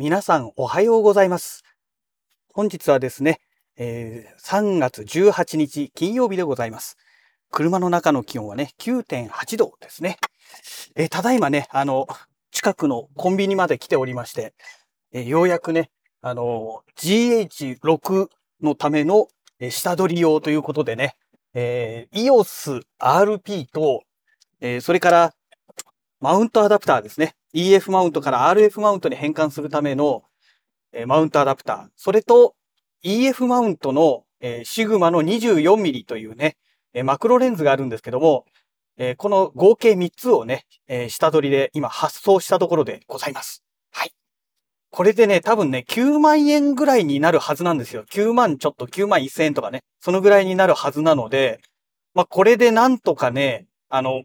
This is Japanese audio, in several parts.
皆さんおはようございます。本日はですね、えー、3月18日金曜日でございます。車の中の気温はね、9.8度ですね。えー、ただいまね、あの、近くのコンビニまで来ておりまして、えー、ようやくね、あの、GH6 のための下取り用ということでね、えー、EOS RP と、え、それからマウントアダプターですね。EF マウントから RF マウントに変換するための、えー、マウントアダプター。それと EF マウントの、えー、シグマの 24mm というね、えー、マクロレンズがあるんですけども、えー、この合計3つをね、えー、下取りで今発送したところでございます。はい。これでね、多分ね、9万円ぐらいになるはずなんですよ。9万ちょっと9万1000円とかね、そのぐらいになるはずなので、まあ、これでなんとかね、あの、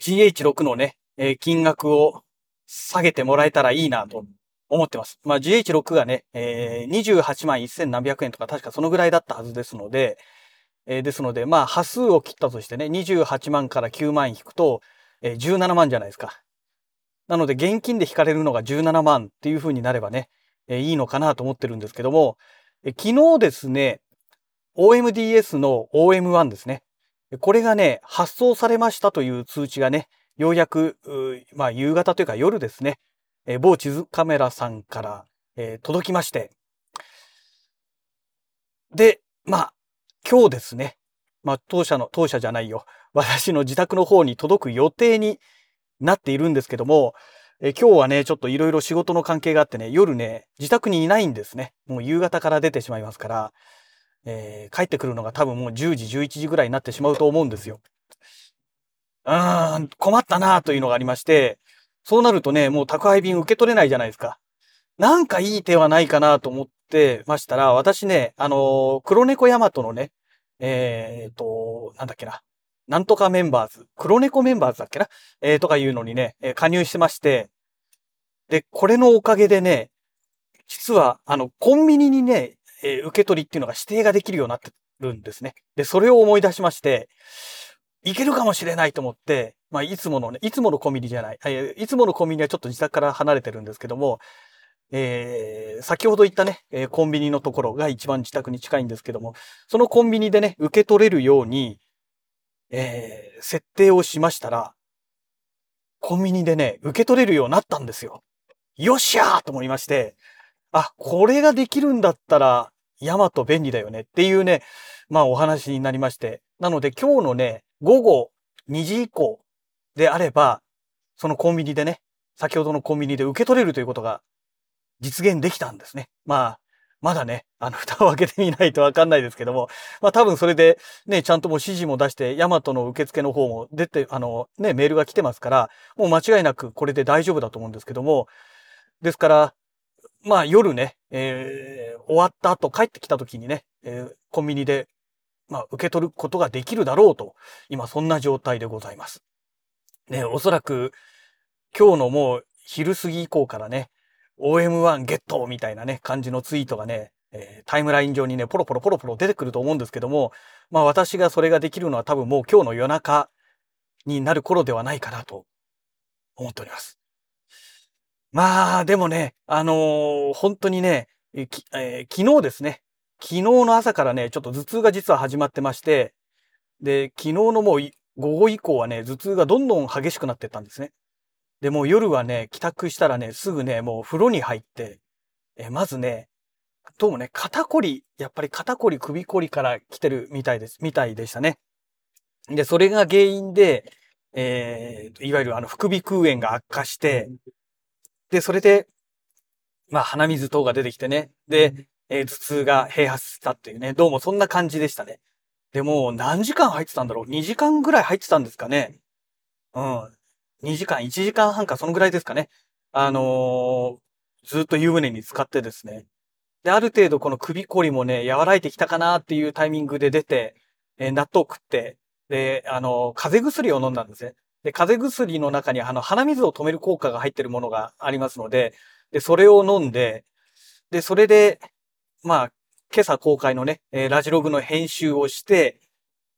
GH6 のね、えー、金額を下げてもらえたらいいなと思ってます。まあ、GH6 がね、えー、28万1000何百円とか確かそのぐらいだったはずですので、えー、ですので、まあ、波数を切ったとしてね、28万から9万引くと、えー、17万じゃないですか。なので、現金で引かれるのが17万っていう風になればね、えー、いいのかなと思ってるんですけども、えー、昨日ですね、OMDS の OM1 ですね。これがね、発送されましたという通知がね、ようやく、まあ、夕方というか夜ですね、えー、某地図カメラさんから、えー、届きまして、で、まあ、今日ですね、まあ、当社の、当社じゃないよ、私の自宅の方に届く予定になっているんですけども、え今日はね、ちょっといろいろ仕事の関係があってね、夜ね、自宅にいないんですね。もう夕方から出てしまいますから、えー、帰ってくるのが多分もう10時、11時ぐらいになってしまうと思うんですよ。うーん、困ったなというのがありまして、そうなるとね、もう宅配便受け取れないじゃないですか。なんかいい手はないかなと思ってましたら、私ね、あのー、黒猫ヤマトのね、えー、と、なんだっけな。なんとかメンバーズ。黒猫メンバーズだっけなえー、とかいうのにね、え加入してまして、で、これのおかげでね、実は、あの、コンビニにね、えー、受け取りっていうのが指定ができるようになってるんですね。で、それを思い出しまして、いけるかもしれないと思って、まあ、いつものね、いつものコンビニじゃない、いつものコンビニはちょっと自宅から離れてるんですけども、えー、先ほど言ったね、えー、コンビニのところが一番自宅に近いんですけども、そのコンビニでね、受け取れるように、えー、設定をしましたら、コンビニでね、受け取れるようになったんですよ。よっしゃーと思いまして、あ、これができるんだったら、ヤマト便利だよねっていうね、まあお話になりまして。なので今日のね、午後2時以降であれば、そのコンビニでね、先ほどのコンビニで受け取れるということが実現できたんですね。まあ、まだね、あの、蓋を開けてみないとわかんないですけども、まあ多分それでね、ちゃんともう指示も出して、ヤマトの受付の方も出て、あの、ね、メールが来てますから、もう間違いなくこれで大丈夫だと思うんですけども、ですから、まあ夜ね、えー、終わった後帰ってきた時にね、えー、コンビニで、まあ受け取ることができるだろうと、今そんな状態でございます。ね、おそらく今日のもう昼過ぎ以降からね、OM1 ゲットみたいなね、感じのツイートがね、えー、タイムライン上にね、ポロポロポロポロ出てくると思うんですけども、まあ私がそれができるのは多分もう今日の夜中になる頃ではないかなと思っております。まあ、でもね、あのー、本当にね、えー、昨日ですね、昨日の朝からね、ちょっと頭痛が実は始まってまして、で、昨日のもう午後以降はね、頭痛がどんどん激しくなってったんですね。で、もう夜はね、帰宅したらね、すぐね、もう風呂に入って、えまずね、どうもね、肩こり、やっぱり肩こり、首こりから来てるみたいです、みたいでしたね。で、それが原因で、えー、いわゆるあの、副鼻腔炎が悪化して、で、それで、まあ、鼻水等が出てきてね。で、えー、頭痛が併発したっていうね。どうもそんな感じでしたね。でも、何時間入ってたんだろう ?2 時間ぐらい入ってたんですかね。うん。2時間、1時間半か、そのぐらいですかね。あのー、ずっと湯船に使ってですね。で、ある程度この首こりもね、和らいてきたかなっていうタイミングで出て、えー、納豆食って、で、あのー、風邪薬を飲んだんですね。で、風邪薬の中にあの鼻水を止める効果が入ってるものがありますので、で、それを飲んで、で、それで、まあ、今朝公開のね、えー、ラジログの編集をして、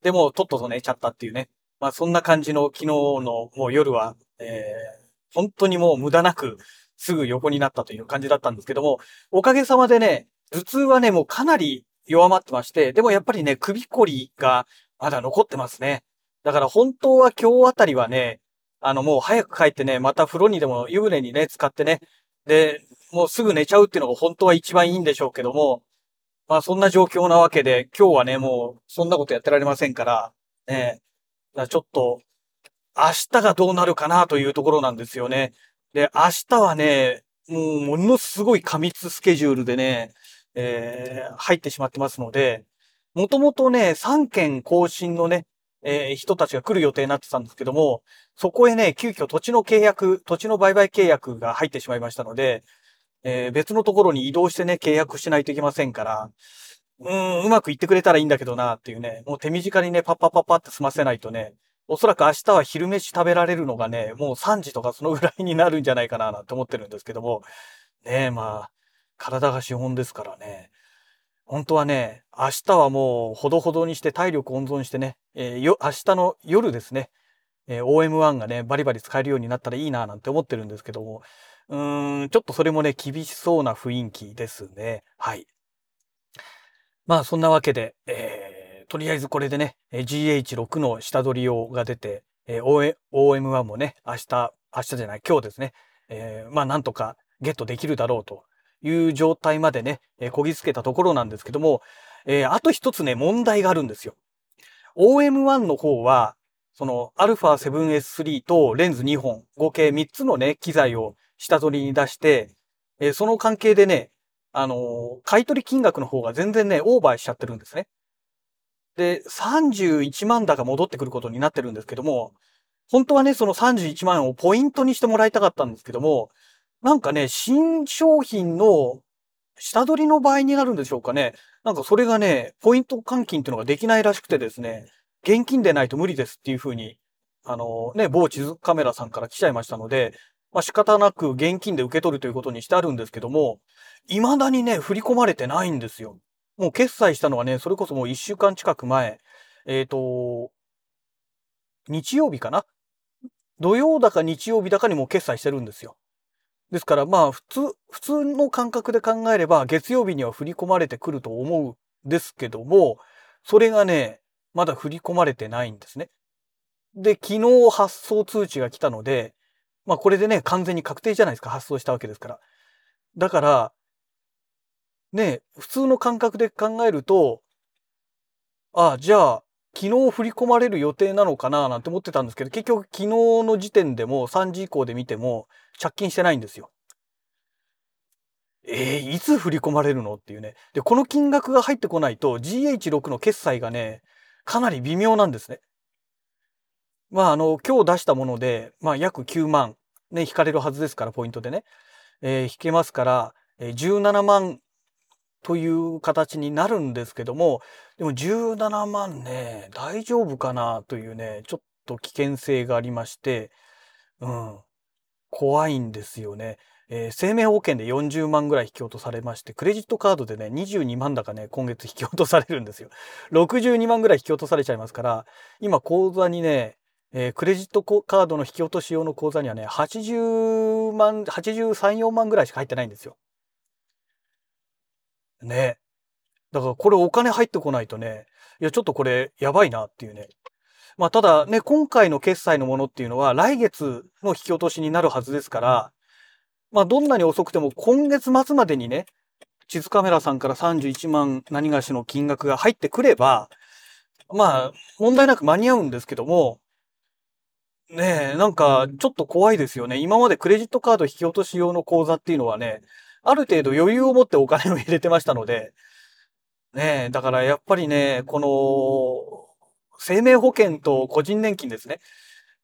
でも、とっとと寝ちゃったっていうね。まあ、そんな感じの昨日のもう夜は、えー、本当にもう無駄なくすぐ横になったという感じだったんですけども、おかげさまでね、頭痛はね、もうかなり弱まってまして、でもやっぱりね、首こりがまだ残ってますね。だから本当は今日あたりはね、あのもう早く帰ってね、また風呂にでも湯船にね、使ってね、で、もうすぐ寝ちゃうっていうのが本当は一番いいんでしょうけども、まあそんな状況なわけで、今日はね、もうそんなことやってられませんから、ね、ちょっと、明日がどうなるかなというところなんですよね。で、明日はね、もうものすごい過密スケジュールでね、えー、入ってしまってますので、もともとね、3件更新のね、えー、人たちが来る予定になってたんですけども、そこへね、急遽土地の契約、土地の売買契約が入ってしまいましたので、えー、別のところに移動してね、契約しないといけませんから、うーん、うまくいってくれたらいいんだけどな、っていうね、もう手短にね、パッパッパッパって済ませないとね、おそらく明日は昼飯食べられるのがね、もう3時とかそのぐらいになるんじゃないかな、なんて思ってるんですけども、ねえ、まあ、体が資本ですからね。本当はね、明日はもうほどほどにして体力温存してね、えー、よ、明日の夜ですね、えー、OM1 がね、バリバリ使えるようになったらいいななんて思ってるんですけども、うーん、ちょっとそれもね、厳しそうな雰囲気ですね。はい。まあ、そんなわけで、えー、とりあえずこれでね、GH6 の下取り用が出て、えー、OM1 もね、明日、明日じゃない、今日ですね、えー、まあ、なんとかゲットできるだろうという状態までね、えー、こぎつけたところなんですけども、えー、あと一つね、問題があるんですよ。OM1 の方は、その α7S3 とレンズ2本、合計3つのね、機材を下取りに出して、えー、その関係でね、あのー、買取金額の方が全然ね、オーバーしちゃってるんですね。で、31万だが戻ってくることになってるんですけども、本当はね、その31万をポイントにしてもらいたかったんですけども、なんかね、新商品の下取りの場合になるんでしょうかね。なんかそれがね、ポイント換金っていうのができないらしくてですね、現金でないと無理ですっていうふうに、あのね、某地図カメラさんから来ちゃいましたので、まあ仕方なく現金で受け取るということにしてあるんですけども、未だにね、振り込まれてないんですよ。もう決済したのはね、それこそもう一週間近く前、えっ、ー、と、日曜日かな？土曜だか日曜日だかにもう決済してるんですよ。ですからまあ普通、普通の感覚で考えれば月曜日には振り込まれてくると思うんですけども、それがね、まだ振り込まれてないんですね。で、昨日発送通知が来たので、まあこれでね、完全に確定じゃないですか、発送したわけですから。だから、ね、普通の感覚で考えると、ああ、じゃあ、昨日振り込まれる予定なのかななんて思ってたんですけど、結局昨日の時点でも3時以降で見ても着金してないんですよ。えー、いつ振り込まれるのっていうね。で、この金額が入ってこないと GH6 の決済がね、かなり微妙なんですね。まあ、あの、今日出したもので、まあ、約9万、ね、引かれるはずですから、ポイントでね。えー、引けますから、え、17万という形になるんですけども、でも17万ね、大丈夫かなというね、ちょっと危険性がありまして、うん、怖いんですよね。えー、生命保険で40万ぐらい引き落とされまして、クレジットカードでね、22万だかね、今月引き落とされるんですよ。62万ぐらい引き落とされちゃいますから、今口座にね、えー、クレジットカードの引き落とし用の口座にはね、80万、83、4万ぐらいしか入ってないんですよ。ね。だからこれお金入ってこないとね、いや、ちょっとこれやばいなっていうね。まあ、ただね、今回の決済のものっていうのは来月の引き落としになるはずですから、まあ、どんなに遅くても今月末までにね、地図カメラさんから31万何がしの金額が入ってくれば、まあ、問題なく間に合うんですけども、ねえ、なんか、ちょっと怖いですよね。今までクレジットカード引き落とし用の口座っていうのはね、ある程度余裕を持ってお金を入れてましたので、ねえ、だからやっぱりね、この、生命保険と個人年金ですね。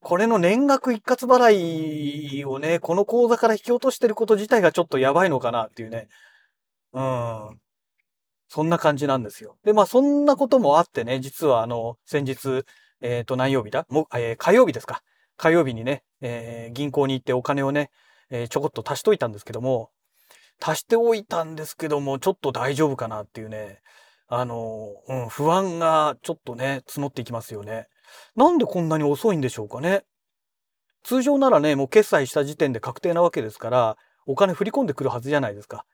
これの年額一括払いをね、この口座から引き落としてること自体がちょっとやばいのかなっていうね。うん。そんな感じなんですよ。で、まあそんなこともあってね、実はあの、先日、えっ、ー、と何曜日だ？も、えー、火曜日ですか。火曜日にね、えー、銀行に行ってお金をね、えー、ちょこっと足しといたんですけども、足しておいたんですけども、ちょっと大丈夫かなっていうね、あの、うん、不安がちょっとね、募っていきますよね。なんでこんなに遅いんでしょうかね。通常ならね、もう決済した時点で確定なわけですから、お金振り込んでくるはずじゃないですか。だか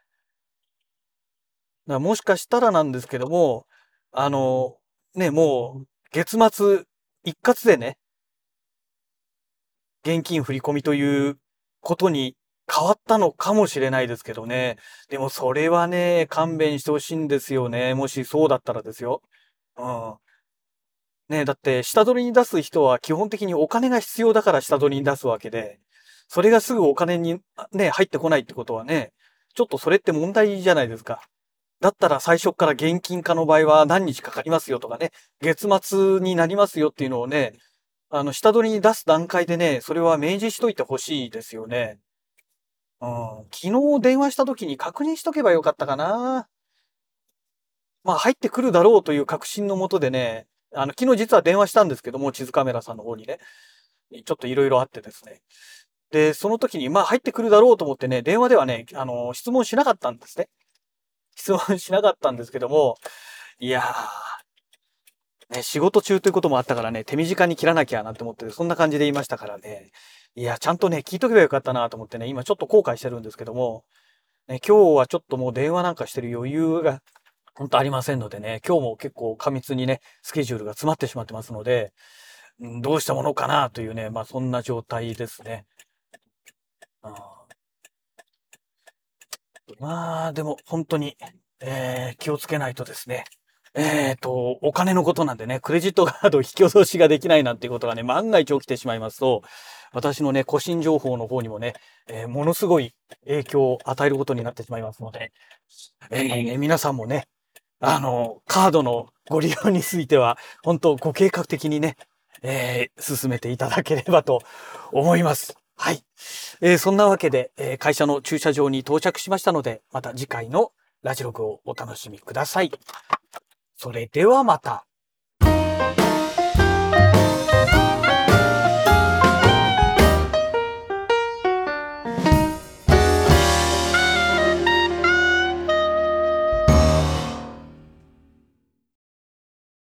らもしかしたらなんですけども、あの、ね、もう、月末一括でね、現金振り込みということに変わったのかもしれないですけどね。でもそれはね、勘弁してほしいんですよね。もしそうだったらですよ。うん。ねだって下取りに出す人は基本的にお金が必要だから下取りに出すわけで、それがすぐお金にね、入ってこないってことはね、ちょっとそれって問題じゃないですか。だったら最初から現金化の場合は何日かかりますよとかね、月末になりますよっていうのをね、あの、下取りに出す段階でね、それは明示しといてほしいですよね。うん。昨日電話した時に確認しとけばよかったかな。まあ入ってくるだろうという確信のもとでね、あの、昨日実は電話したんですけども、地図カメラさんの方にね、ちょっといろいろあってですね。で、その時に、まあ入ってくるだろうと思ってね、電話ではね、あの、質問しなかったんですね。質問しなかったんですけども、いやー、ね、仕事中ということもあったからね、手短に切らなきゃなって思って、そんな感じで言いましたからね。いや、ちゃんとね、聞いとけばよかったなと思ってね、今ちょっと後悔してるんですけども、ね、今日はちょっともう電話なんかしてる余裕が本当ありませんのでね、今日も結構過密にね、スケジュールが詰まってしまってますので、どうしたものかなというね、まあそんな状態ですね。まあ、でも本当に、えー、気をつけないとですね。えっ、ー、と、お金のことなんでね、クレジットカード引き落としができないなんていうことがね、万が一起きてしまいますと、私のね、個人情報の方にもね、えー、ものすごい影響を与えることになってしまいますので、えー、皆さんもね、あの、カードのご利用については、本当ご計画的にね、えー、進めていただければと思います。はい。えー、そんなわけで、えー、会社の駐車場に到着しましたので、また次回のラジログをお楽しみください。それではまた。